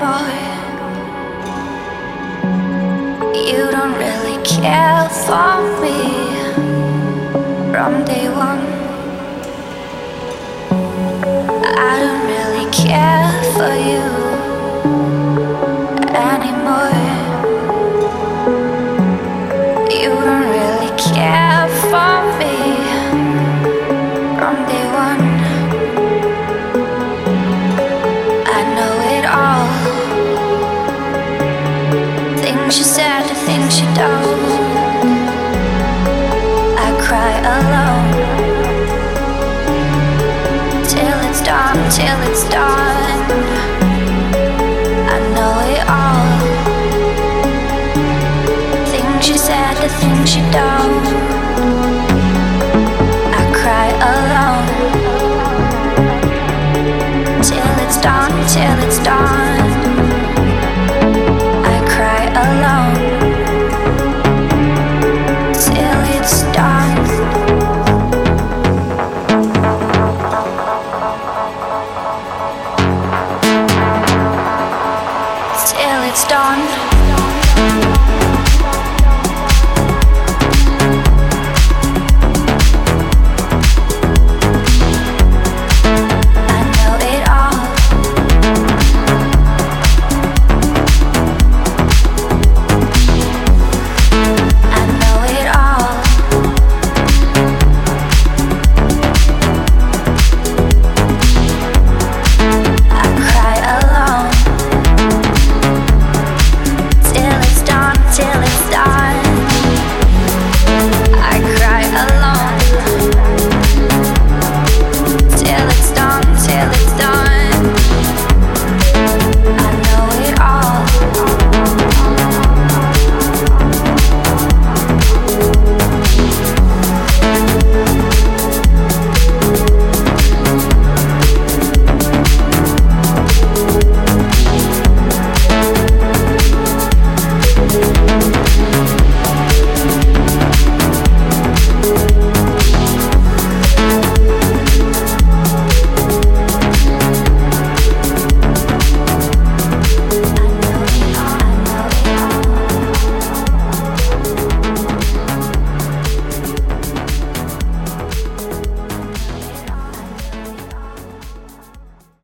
boy. You don't really care for me from day one. I don't really care for you. Cry alone till it's done, till it's done. I know it all. Things you said, the things you don't. I cry alone till it's done, till it's till it's dawn.